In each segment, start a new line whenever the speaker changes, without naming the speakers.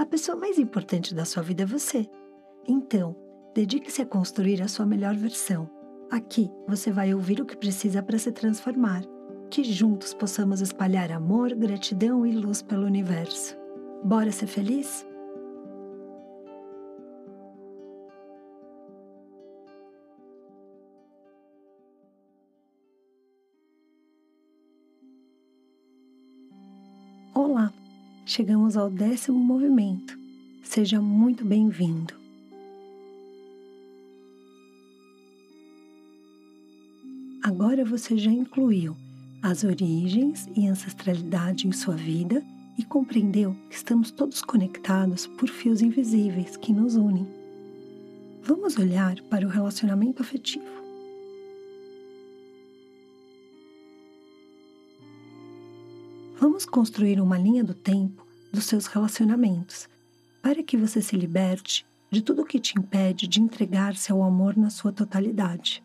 A pessoa mais importante da sua vida é você. Então, dedique-se a construir a sua melhor versão. Aqui você vai ouvir o que precisa para se transformar. Que juntos possamos espalhar amor, gratidão e luz pelo universo. Bora ser feliz? Chegamos ao décimo movimento. Seja muito bem-vindo. Agora você já incluiu as origens e ancestralidade em sua vida e compreendeu que estamos todos conectados por fios invisíveis que nos unem. Vamos olhar para o relacionamento afetivo. Vamos construir uma linha do tempo dos seus relacionamentos para que você se liberte de tudo o que te impede de entregar-se ao amor na sua totalidade.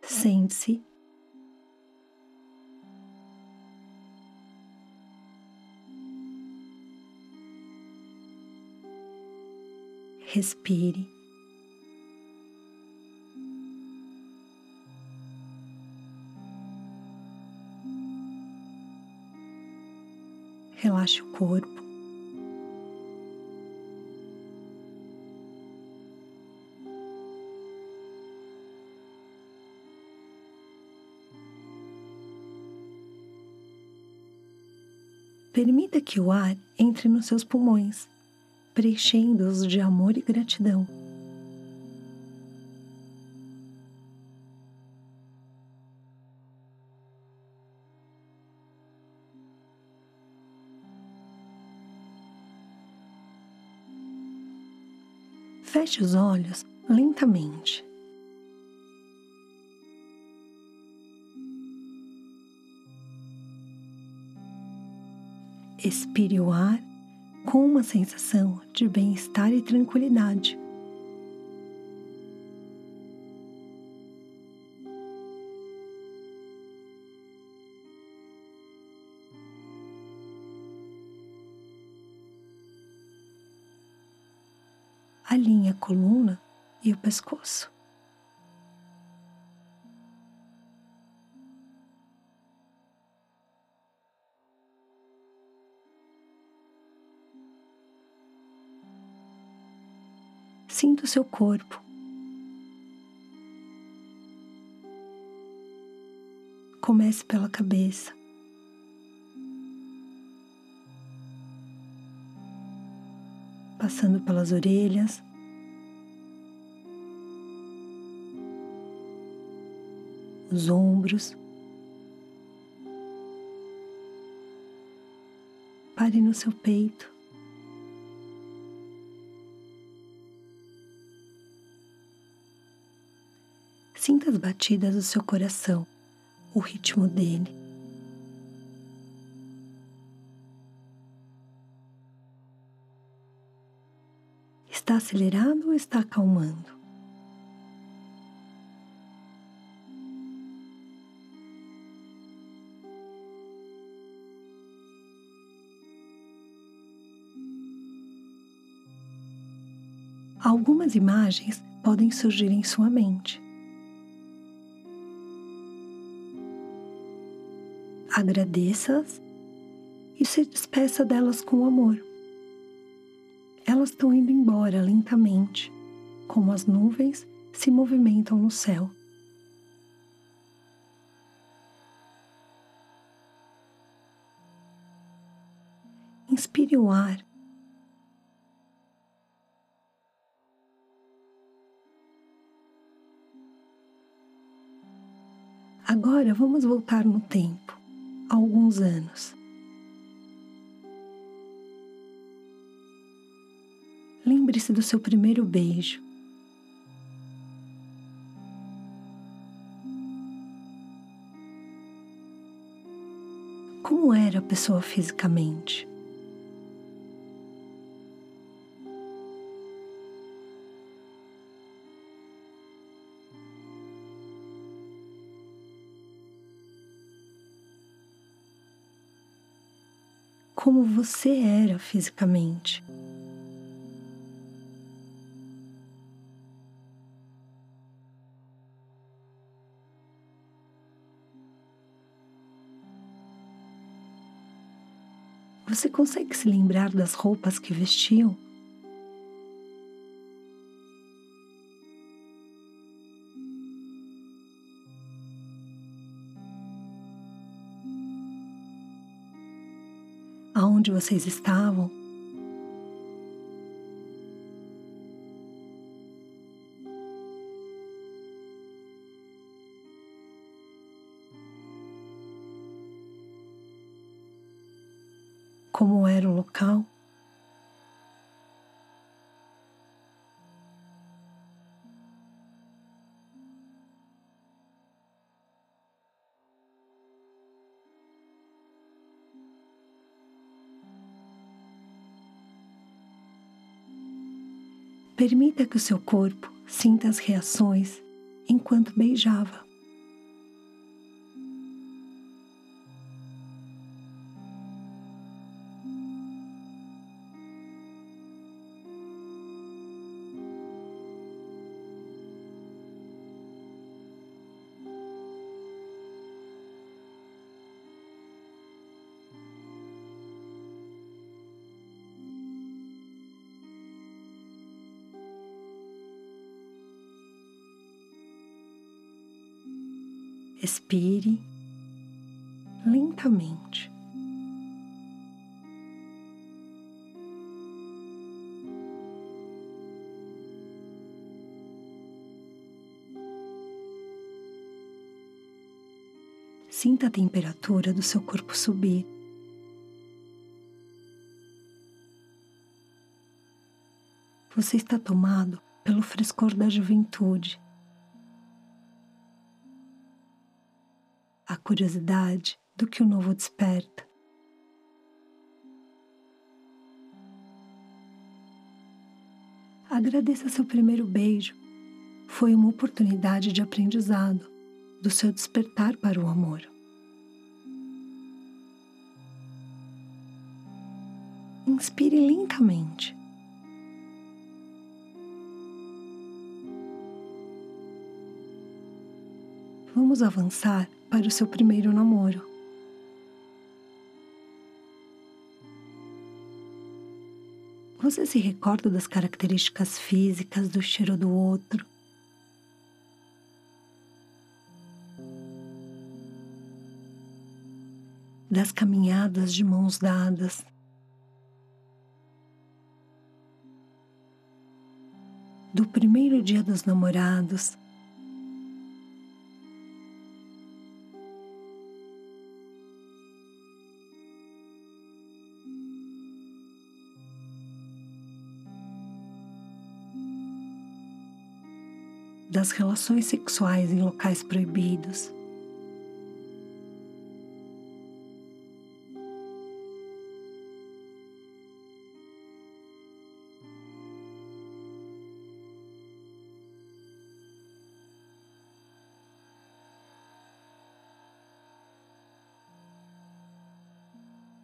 Sente-se respire. Relaxe o corpo. Permita que o ar entre nos seus pulmões, preenchendo-os de amor e gratidão. Feche os olhos lentamente. Expire o ar com uma sensação de bem-estar e tranquilidade. E o pescoço. Sinta o seu corpo. Comece pela cabeça. passando pelas orelhas. Os ombros. Pare no seu peito. Sinta as batidas do seu coração, o ritmo dele. Está acelerado ou está acalmando? Algumas imagens podem surgir em sua mente. Agradeça-as e se despeça delas com amor elas estão indo embora lentamente, como as nuvens se movimentam no céu. Inspire o ar. Agora vamos voltar no tempo, alguns anos. Lembre-se do seu primeiro beijo. Como era a pessoa fisicamente? Como você era fisicamente. Você consegue se lembrar das roupas que vestiu? Aonde vocês estavam? como era o local. Permita que o seu corpo sinta as reações enquanto beijava. Expire lentamente. Sinta a temperatura do seu corpo subir. Você está tomado pelo frescor da juventude. A curiosidade do que o novo desperta. Agradeça seu primeiro beijo. Foi uma oportunidade de aprendizado do seu despertar para o amor. Inspire lentamente. Vamos avançar para o seu primeiro namoro. Você se recorda das características físicas do cheiro do outro? Das caminhadas de mãos dadas? Do primeiro dia dos namorados? Das relações sexuais em locais proibidos.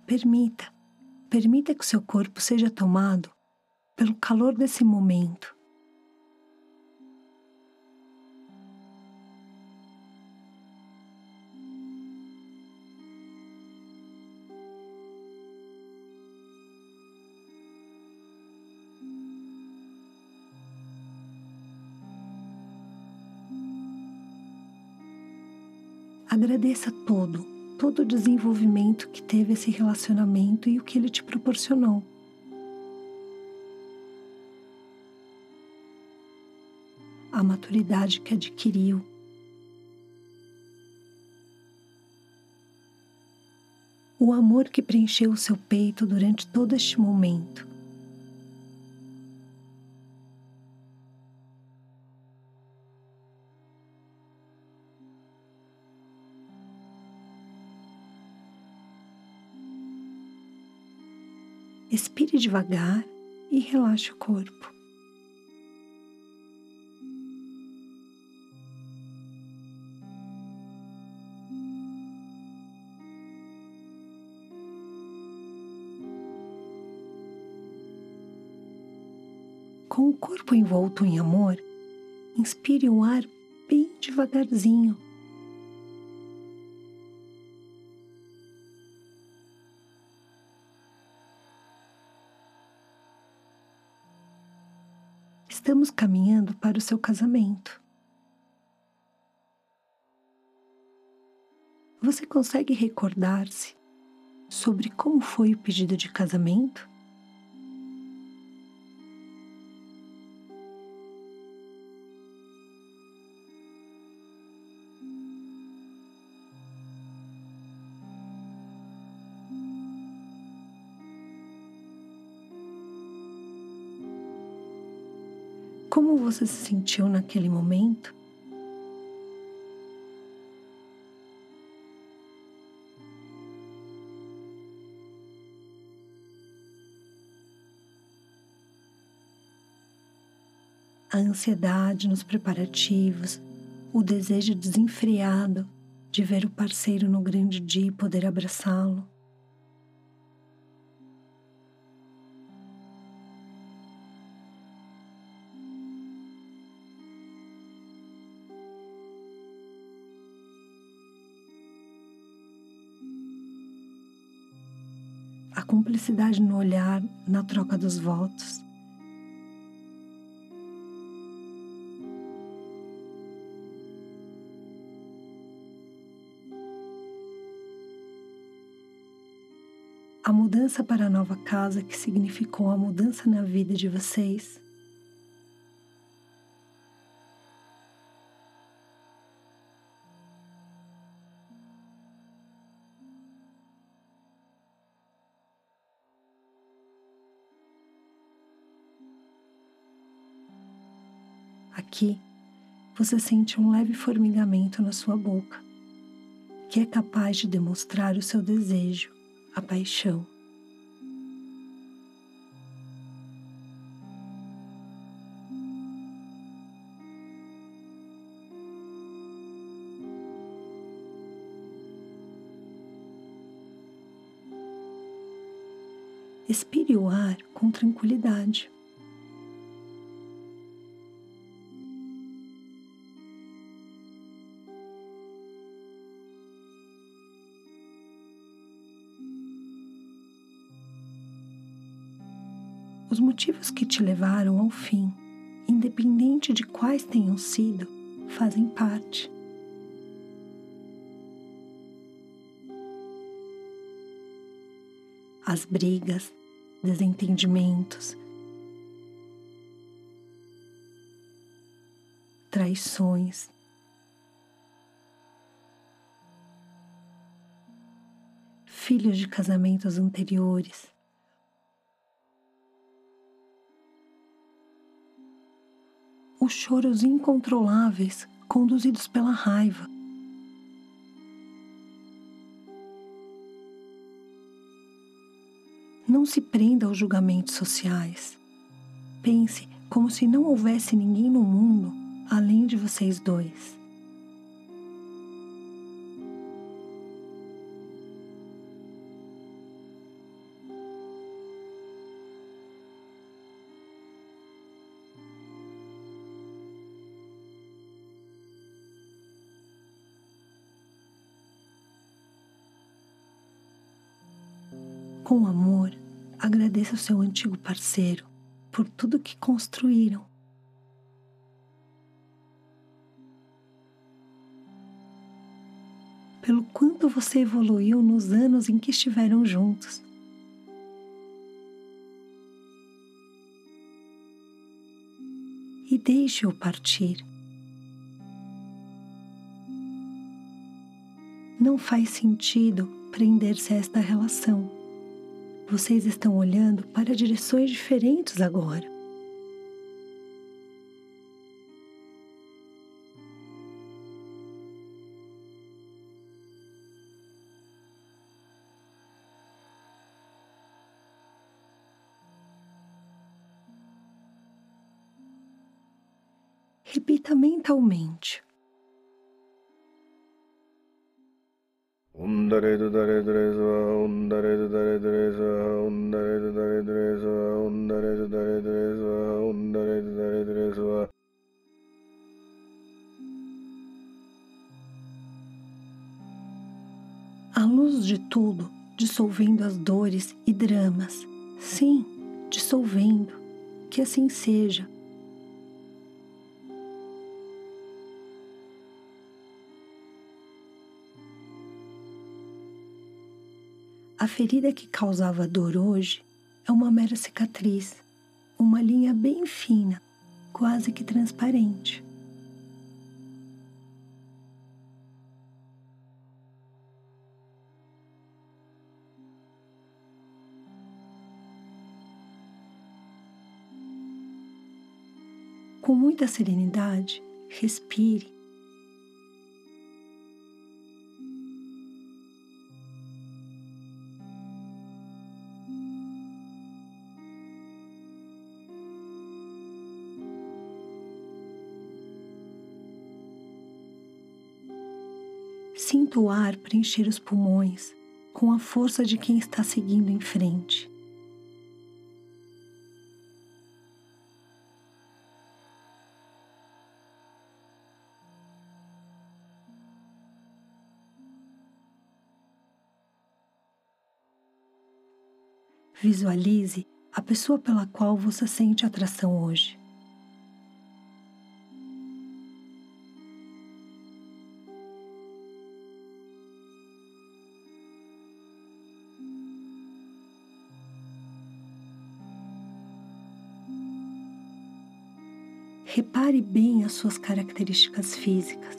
Permita, permita que o seu corpo seja tomado pelo calor desse momento Agradeça todo, todo o desenvolvimento que teve esse relacionamento e o que ele te proporcionou. A maturidade que adquiriu. O amor que preencheu o seu peito durante todo este momento. Respire devagar e relaxe o corpo. Com o corpo envolto em amor, inspire o ar bem devagarzinho Estamos caminhando para o seu casamento. Você consegue recordar-se sobre como foi o pedido de casamento? Como você se sentiu naquele momento? A ansiedade nos preparativos, o desejo desenfreado de ver o parceiro no grande dia e poder abraçá-lo. Cumplicidade no olhar, na troca dos votos. A mudança para a nova casa que significou a mudança na vida de vocês. Aqui, você sente um leve formigamento na sua boca, que é capaz de demonstrar o seu desejo, a paixão. Expire o ar com tranquilidade. Motivos que te levaram ao fim, independente de quais tenham sido, fazem parte. As brigas, desentendimentos, traições, filhos de casamentos anteriores. Os choros incontroláveis conduzidos pela raiva. Não se prenda aos julgamentos sociais. Pense como se não houvesse ninguém no mundo além de vocês dois. Com amor, agradeça ao seu antigo parceiro por tudo que construíram. Pelo quanto você evoluiu nos anos em que estiveram juntos. E deixe-o partir. Não faz sentido prender-se a esta relação. Vocês estão olhando para direções diferentes agora. Repita mentalmente.
Undare du dare dre swa, undare du dare dre swa, du dare undare du dare dre swa, undare du dare dre swa.
A luz de tudo, dissolvendo as dores e dramas. Sim, dissolvendo. Que assim seja. A ferida que causava dor hoje é uma mera cicatriz, uma linha bem fina, quase que transparente. Com muita serenidade, respire Sinta o ar preencher os pulmões com a força de quem está seguindo em frente. Visualize a pessoa pela qual você sente atração hoje. Repare bem as suas características físicas.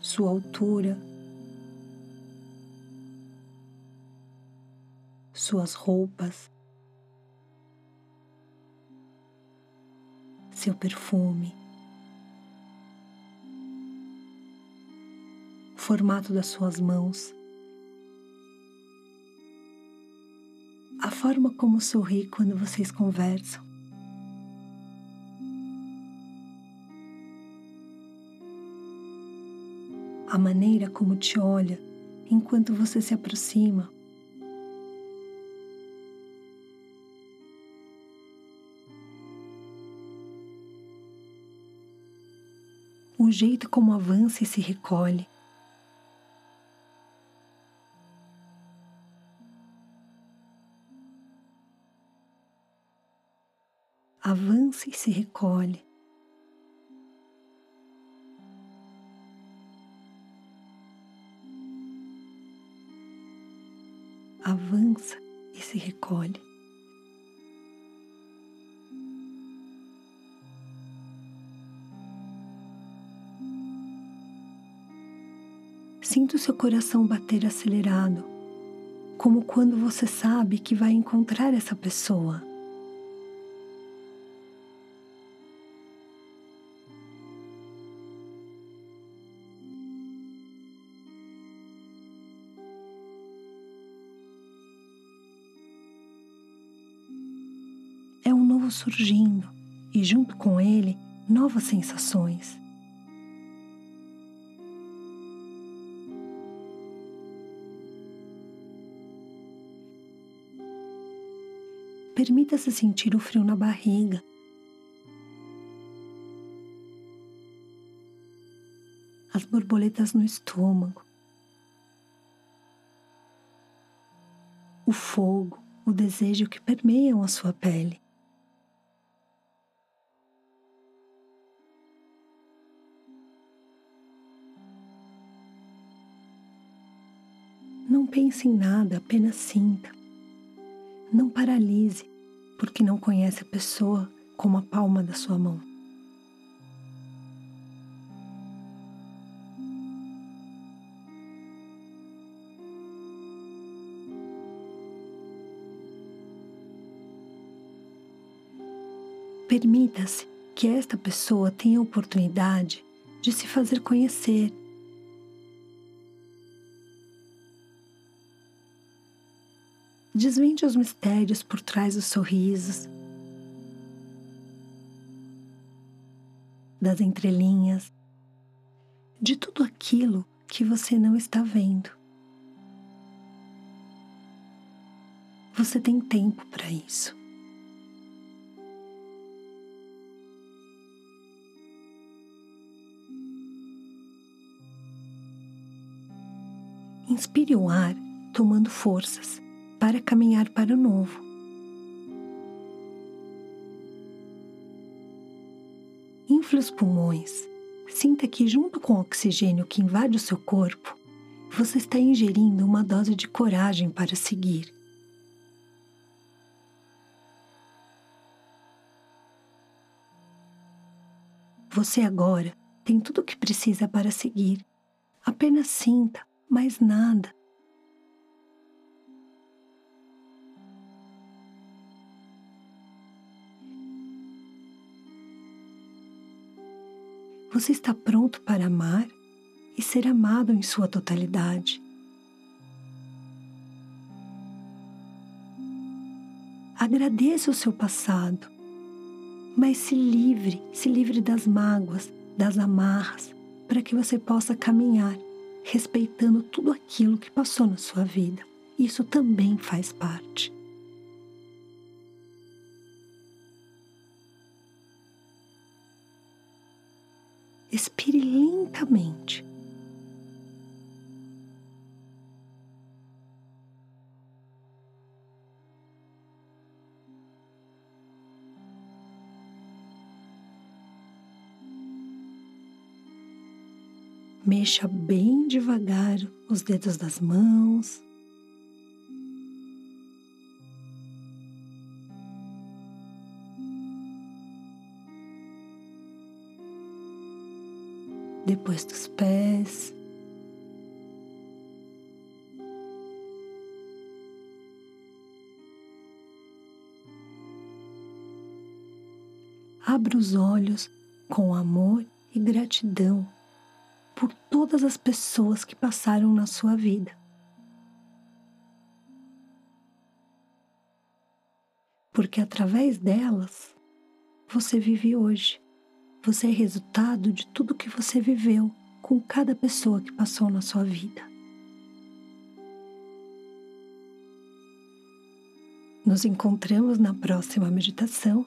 Sua altura, suas roupas. Seu perfume, o formato das suas mãos, a forma como sorri quando vocês conversam. A maneira como te olha enquanto você se aproxima. O jeito como avança e se recolhe. Avança e se recolhe. Avança e se recolhe. Sinta o seu coração bater acelerado, como quando você sabe que vai encontrar essa pessoa. É um novo surgindo e, junto com ele, novas sensações. Permita-se sentir o frio na barriga. As borboletas no estômago. O fogo, o desejo que permeiam a sua pele. Não pense em nada, apenas sinta. Não paralise, porque não conhece a pessoa como a palma da sua mão. Permita-se que esta pessoa tenha a oportunidade de se fazer conhecer Desvende os mistérios por trás dos sorrisos, das entrelinhas, de tudo aquilo que você não está vendo. Você tem tempo para isso. Inspire o ar, tomando forças para caminhar para o novo. Infle os pulmões. Sinta que, junto com o oxigênio que invade o seu corpo, você está ingerindo uma dose de coragem para seguir. Você agora tem tudo o que precisa para seguir. Apenas sinta, mais nada. Você está pronto para amar e ser amado em sua totalidade. Agradeça o seu passado, mas se livre, se livre das mágoas, das amarras, para que você possa caminhar respeitando tudo aquilo que passou na sua vida. Isso também faz parte. Expire lentamente. Mexa bem devagar os dedos das mãos. Depois dos pés. Abra os olhos com amor e gratidão por todas as pessoas que passaram na sua vida. Porque através delas você vive hoje. Você é resultado de tudo que você viveu com cada pessoa que passou na sua vida. Nos encontramos na próxima meditação.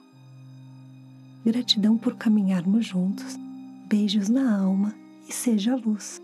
Gratidão por caminharmos juntos. Beijos na alma e seja luz.